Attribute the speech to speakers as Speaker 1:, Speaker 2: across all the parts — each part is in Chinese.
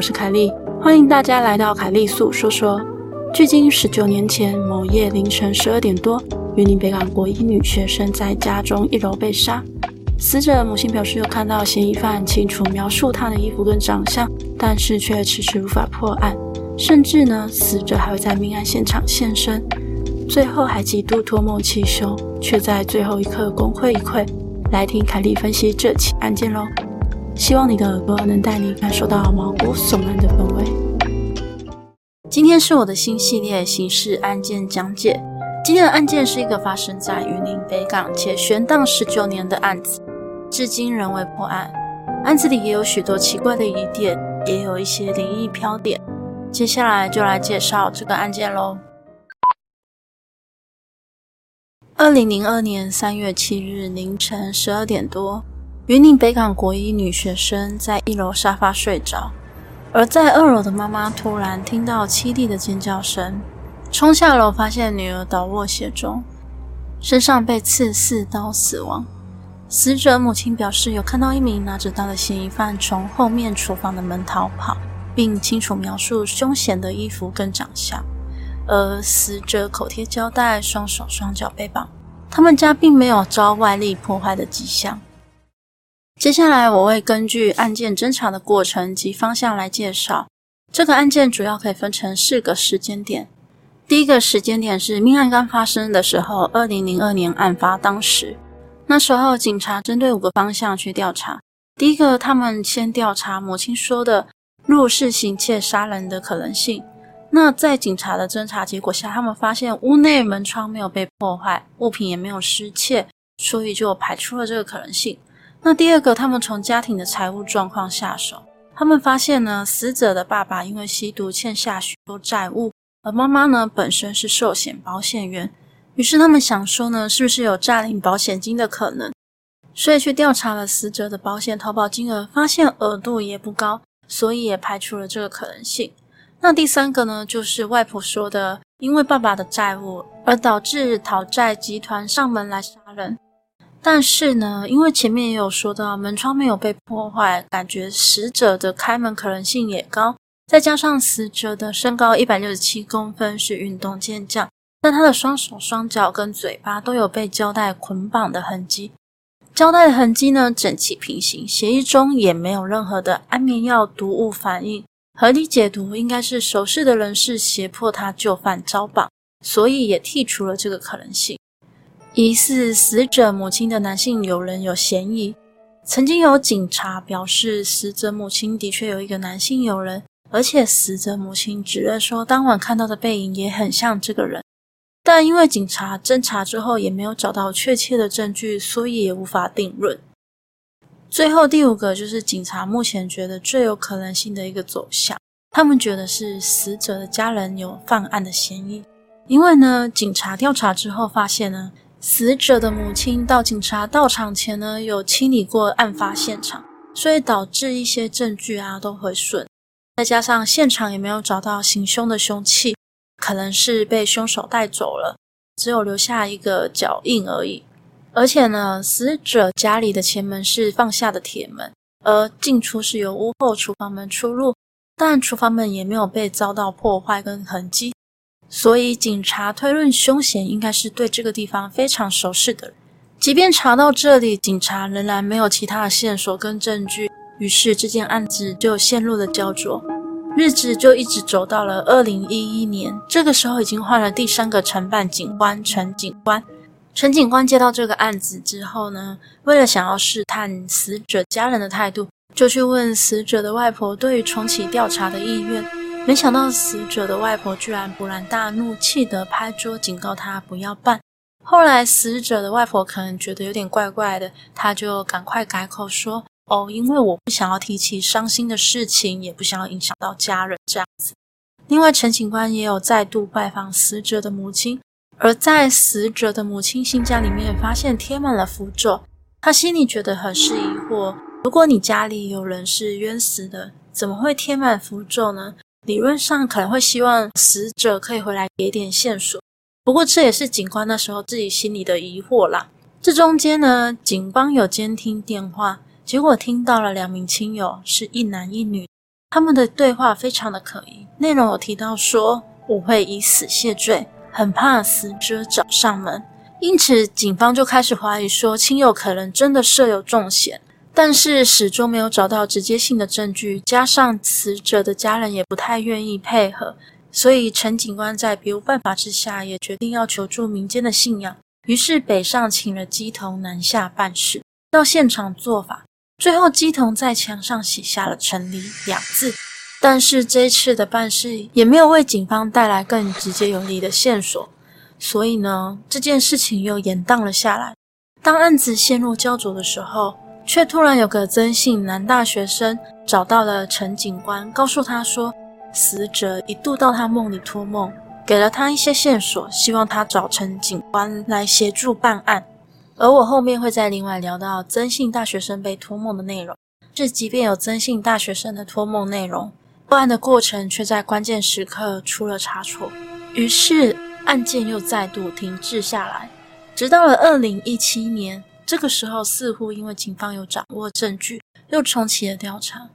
Speaker 1: 我是凯莉，欢迎大家来到凯莉素说说。距今十九年前某夜凌晨十二点多，云林北港国一女学生在家中一楼被杀。死者母亲表示，有看到嫌疑犯清楚描述她的衣服跟长相，但是却迟迟无法破案。甚至呢，死者还会在命案现场现身，最后还几度托梦祈求，却在最后一刻功亏一篑。来听凯莉分析这起案件喽。希望你的耳朵能带你感受到毛骨悚然的氛围。今天是我的新系列刑事案件讲解。今天的案件是一个发生在云林北港且悬档十九年的案子，至今仍未破案。案子里也有许多奇怪的疑点，也有一些灵异飘点。接下来就来介绍这个案件喽。二零零二年三月七日凌晨十二点多。云林北港国一女学生在一楼沙发睡着，而在二楼的妈妈突然听到凄厉的尖叫声，冲下楼发现女儿倒卧血中，身上被刺四刀死亡。死者母亲表示有看到一名拿着刀的嫌疑犯从后面厨房的门逃跑，并清楚描述凶嫌的衣服跟长相，而死者口贴胶带，双手双脚被绑，他们家并没有遭外力破坏的迹象。接下来，我会根据案件侦查的过程及方向来介绍。这个案件主要可以分成四个时间点。第一个时间点是命案刚发生的时候，二零零二年案发当时。那时候，警察针对五个方向去调查。第一个，他们先调查母亲说的入室行窃杀人的可能性。那在警察的侦查结果下，他们发现屋内门窗没有被破坏，物品也没有失窃，所以就排除了这个可能性。那第二个，他们从家庭的财务状况下手，他们发现呢，死者的爸爸因为吸毒欠下许多债务，而妈妈呢本身是寿险保险员，于是他们想说呢，是不是有诈领保险金的可能？所以去调查了死者的保险投保金额，发现额度也不高，所以也排除了这个可能性。那第三个呢，就是外婆说的，因为爸爸的债务而导致讨债集团上门来杀人。但是呢，因为前面也有说到门窗没有被破坏，感觉死者的开门可能性也高。再加上死者的身高一百六十七公分，是运动健将，但他的双手双脚跟嘴巴都有被胶带捆绑的痕迹。胶带的痕迹呢，整齐平行，协议中也没有任何的安眠药毒物反应。合理解读应该是熟识的人士胁迫他就范遭绑，所以也剔除了这个可能性。疑似死者母亲的男性友人有嫌疑。曾经有警察表示，死者母亲的确有一个男性友人，而且死者母亲指认说，当晚看到的背影也很像这个人。但因为警察侦查之后也没有找到确切的证据，所以也无法定论。最后第五个就是警察目前觉得最有可能性的一个走向，他们觉得是死者的家人有犯案的嫌疑，因为呢，警察调查之后发现呢。死者的母亲到警察到场前呢，有清理过案发现场，所以导致一些证据啊都回顺。再加上现场也没有找到行凶的凶器，可能是被凶手带走了，只有留下一个脚印而已。而且呢，死者家里的前门是放下的铁门，而进出是由屋后厨房门出入，但厨房门也没有被遭到破坏跟痕迹。所以，警察推论凶嫌应该是对这个地方非常熟悉的人。即便查到这里，警察仍然没有其他的线索跟证据，于是这件案子就陷入了焦灼。日子就一直走到了二零一一年，这个时候已经换了第三个承办警官陈警官。陈警官接到这个案子之后呢，为了想要试探死者家人的态度，就去问死者的外婆对于重启调查的意愿。没想到死者的外婆居然勃然大怒，气得拍桌警告他不要办。后来死者的外婆可能觉得有点怪怪的，他就赶快改口说：“哦，因为我不想要提起伤心的事情，也不想要影响到家人这样子。”另外，陈警官也有再度拜访死者的母亲，而在死者的母亲新家里面发现贴满了符咒，他心里觉得很是疑惑：如果你家里有人是冤死的，怎么会贴满符咒呢？理论上可能会希望死者可以回来给点线索，不过这也是警官那时候自己心里的疑惑啦。这中间呢，警方有监听电话，结果听到了两名亲友是一男一女，他们的对话非常的可疑，内容有提到说我会以死谢罪，很怕死者找上门，因此警方就开始怀疑说亲友可能真的设有重嫌，但是始终没有找到直接性的证据，加上死者的家人也不太愿意配合，所以陈警官在别无办法之下，也决定要求助民间的信仰，于是北上请了乩童南下办事，到现场做法。最后，乩童在墙上写下了“成离”两字，但是这一次的办事也没有为警方带来更直接有力的线索，所以呢，这件事情又延宕了下来。当案子陷入焦灼的时候，却突然有个曾姓男大学生找到了陈警官，告诉他说，死者一度到他梦里托梦，给了他一些线索，希望他找陈警官来协助办案。而我后面会再另外聊到曾姓大学生被托梦的内容。这即便有曾姓大学生的托梦内容，破案的过程却在关键时刻出了差错，于是案件又再度停滞下来。直到了二零一七年，这个时候似乎因为警方有掌握证据，又重启了调查。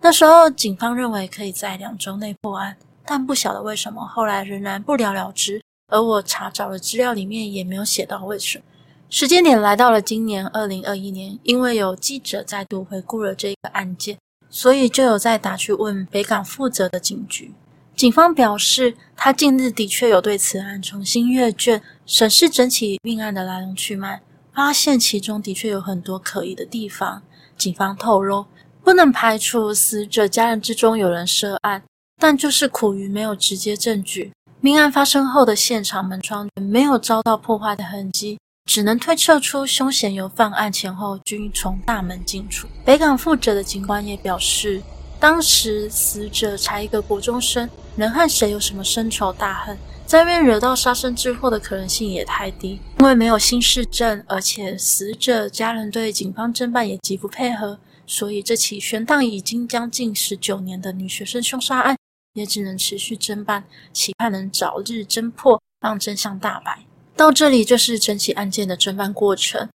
Speaker 1: 那时候警方认为可以在两周内破案，但不晓得为什么后来仍然不了了之。而我查找的资料里面也没有写到为什么。时间点来到了今年二零二一年，因为有记者再度回顾了这个案件，所以就有再打去问北港负责的警局。警方表示，他近日的确有对此案重新阅卷，审视整起命案的来龙去脉，发现其中的确有很多可疑的地方。警方透露，不能排除死者家人之中有人涉案，但就是苦于没有直接证据。命案发生后的现场门窗没有遭到破坏的痕迹。只能推测出凶嫌由犯案前后均从大门进出。北港负责的警官也表示，当时死者才一个国中生，能和谁有什么深仇大恨，在外惹到杀身之祸的可能性也太低。因为没有新事证，而且死者家人对警方侦办也极不配合，所以这起悬档已经将近十九年的女学生凶杀案也只能持续侦办，期盼能早日侦破，让真相大白。到这里就是整起案件的侦办过程。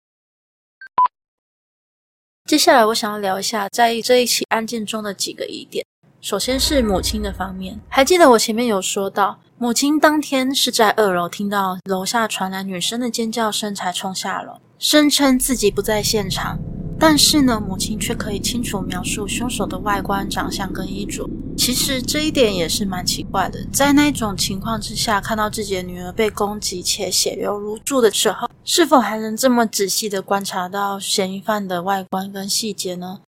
Speaker 1: 接下来我想要聊一下在这一起案件中的几个疑点。首先是母亲的方面，还记得我前面有说到，母亲当天是在二楼听到楼下传来女生的尖叫声才冲下楼，声称自己不在现场。但是呢，母亲却可以清楚描述凶手的外观、长相跟衣着。其实这一点也是蛮奇怪的。在那种情况之下，看到自己的女儿被攻击且血流如注的时候，是否还能这么仔细的观察到嫌疑犯的外观跟细节呢？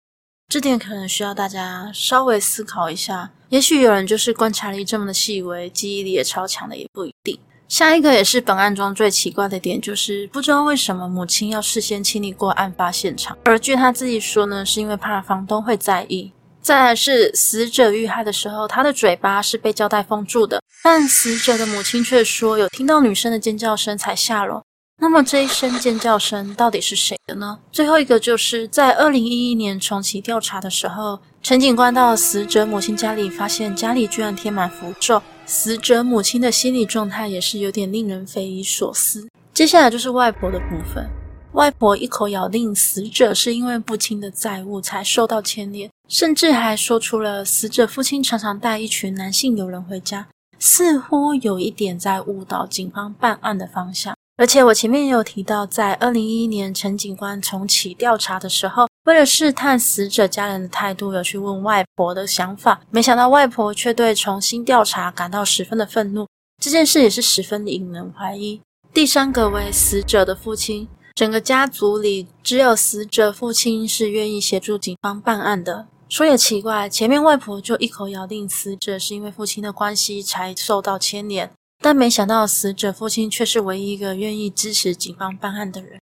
Speaker 1: 这点可能需要大家稍微思考一下。也许有人就是观察力这么的细微，记忆力也超强的，也不一定。下一个也是本案中最奇怪的点，就是不知道为什么母亲要事先清理过案发现场，而据他自己说呢，是因为怕房东会在意。再来是死者遇害的时候，他的嘴巴是被胶带封住的，但死者的母亲却说有听到女生的尖叫声才下楼。那么这一声尖叫声到底是谁的呢？最后一个就是在二零一一年重启调查的时候，陈警官到死者母亲家里，发现家里居然贴满符咒。死者母亲的心理状态也是有点令人匪夷所思。接下来就是外婆的部分，外婆一口咬定死者是因为父亲的债务才受到牵连，甚至还说出了死者父亲常常带一群男性友人回家，似乎有一点在误导警方办案的方向。而且我前面也有提到，在二零一一年陈警官重启调查的时候。为了试探死者家人的态度，有去问外婆的想法，没想到外婆却对重新调查感到十分的愤怒。这件事也是十分的引人怀疑。第三个为死者的父亲，整个家族里只有死者父亲是愿意协助警方办案的。说也奇怪，前面外婆就一口咬定死者是因为父亲的关系才受到牵连，但没想到死者父亲却是唯一一个愿意支持警方办案的人。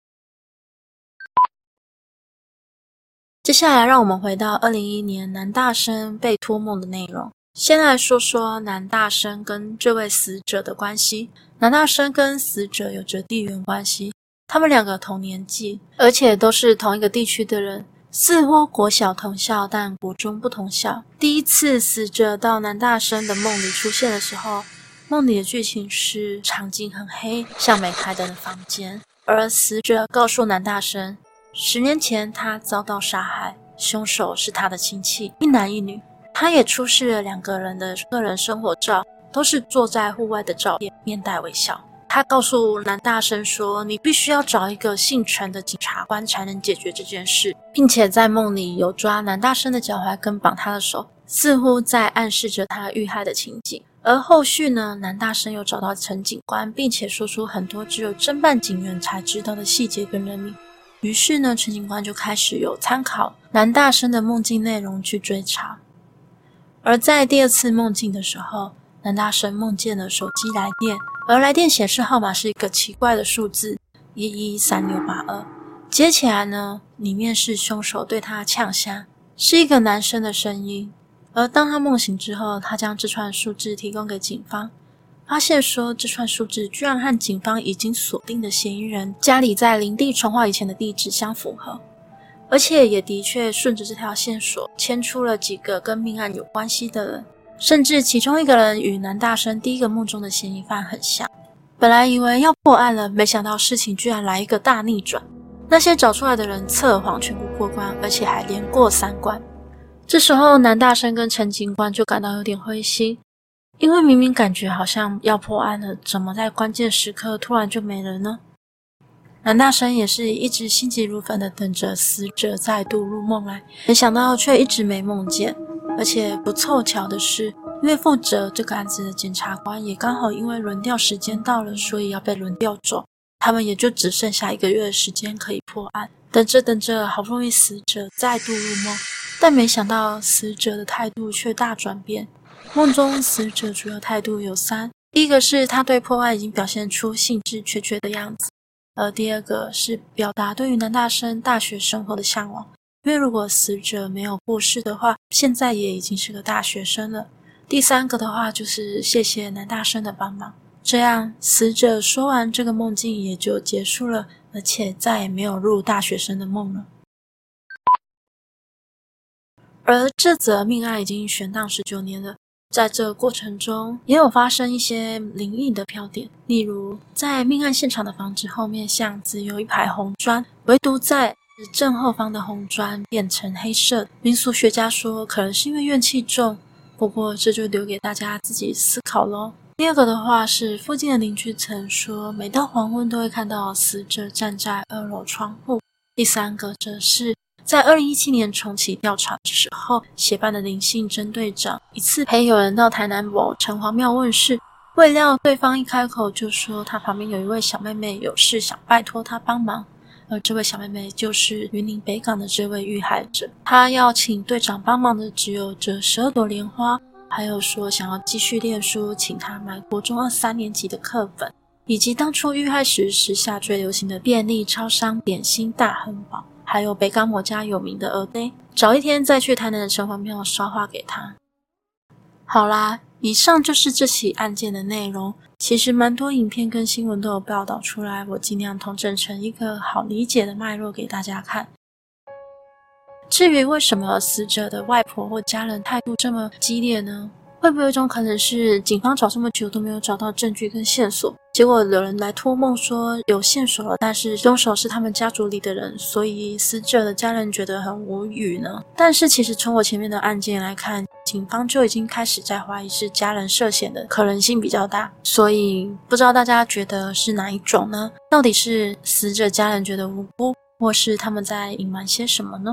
Speaker 1: 接下来，让我们回到二零一一年男大生被托梦的内容。先来说说男大生跟这位死者的关系。男大生跟死者有着地缘关系，他们两个同年纪，而且都是同一个地区的人，似乎国小同校，但国中不同校。第一次死者到男大生的梦里出现的时候，梦里的剧情是场景很黑，像没开灯的房间，而死者告诉男大生。十年前，他遭到杀害，凶手是他的亲戚，一男一女。他也出示了两个人的个人生活照，都是坐在户外的照片，面带微笑。他告诉南大生说：“你必须要找一个姓陈的警察官才能解决这件事，并且在梦里有抓南大生的脚踝跟绑他的手，似乎在暗示着他遇害的情景。而后续呢，南大生又找到陈警官，并且说出很多只有侦办警员才知道的细节跟人名。于是呢，陈警官就开始有参考南大生的梦境内容去追查。而在第二次梦境的时候，南大生梦见了手机来电。”而来电显示号码是一个奇怪的数字一一三六八二，接起来呢，里面是凶手对他呛声，是一个男生的声音。而当他梦醒之后，他将这串数字提供给警方，发现说这串数字居然和警方已经锁定的嫌疑人家里在林地重划以前的地址相符合，而且也的确顺着这条线索牵出了几个跟命案有关系的人。甚至其中一个人与南大生第一个梦中的嫌疑犯很像。本来以为要破案了，没想到事情居然来一个大逆转。那些找出来的人测谎全部过关，而且还连过三关。这时候，南大生跟陈警官就感到有点灰心，因为明明感觉好像要破案了，怎么在关键时刻突然就没了呢？南大生也是一直心急如焚地等着死者再度入梦来，没想到却一直没梦见。而且不凑巧的是，因为负责这个案子的检察官也刚好因为轮调时间到了，所以要被轮调走。他们也就只剩下一个月的时间可以破案。等着等着，好不容易死者再度入梦，但没想到死者的态度却大转变。梦中死者主要态度有三：第一个是他对破案已经表现出兴致缺缺的样子；而第二个是表达对于南大生大学生活的向往。因为如果死者没有过世的话，现在也已经是个大学生了。第三个的话就是谢谢南大生的帮忙。这样，死者说完这个梦境也就结束了，而且再也没有入大学生的梦了。而这则命案已经悬档十九年了，在这过程中也有发生一些灵异的飘点，例如在命案现场的房子后面巷子有一排红砖，唯独在正后方的红砖变成黑色，民俗学家说可能是因为怨气重，不过这就留给大家自己思考喽。第二个的话是附近的邻居曾说，每到黄昏都会看到死者站在二楼窗户。第三个则是在二零一七年重启调查的时候，协办的林姓侦队长一次陪友人到台南某城隍庙问事，未料对方一开口就说他旁边有一位小妹妹有事想拜托他帮忙。而这位小妹妹就是云林北港的这位遇害者，她要请队长帮忙的只有这十二朵莲花，还有说想要继续念书，请他买国中二三年级的课本，以及当初遇害时时下最流行的便利超商点心大亨堡，还有北港某家有名的蚵嗲，找一天再去台南的城隍庙烧化给他。好啦，以上就是这起案件的内容。其实蛮多影片跟新闻都有报道出来，我尽量统整成一个好理解的脉络给大家看。至于为什么死者的外婆或家人态度这么激烈呢？会不会有一种可能是警方找这么久都没有找到证据跟线索，结果有人来托梦说有线索了，但是凶手是他们家族里的人，所以死者的家人觉得很无语呢？但是其实从我前面的案件来看，警方就已经开始在怀疑是家人涉险的可能性比较大，所以不知道大家觉得是哪一种呢？到底是死者家人觉得无辜，或是他们在隐瞒些什么呢？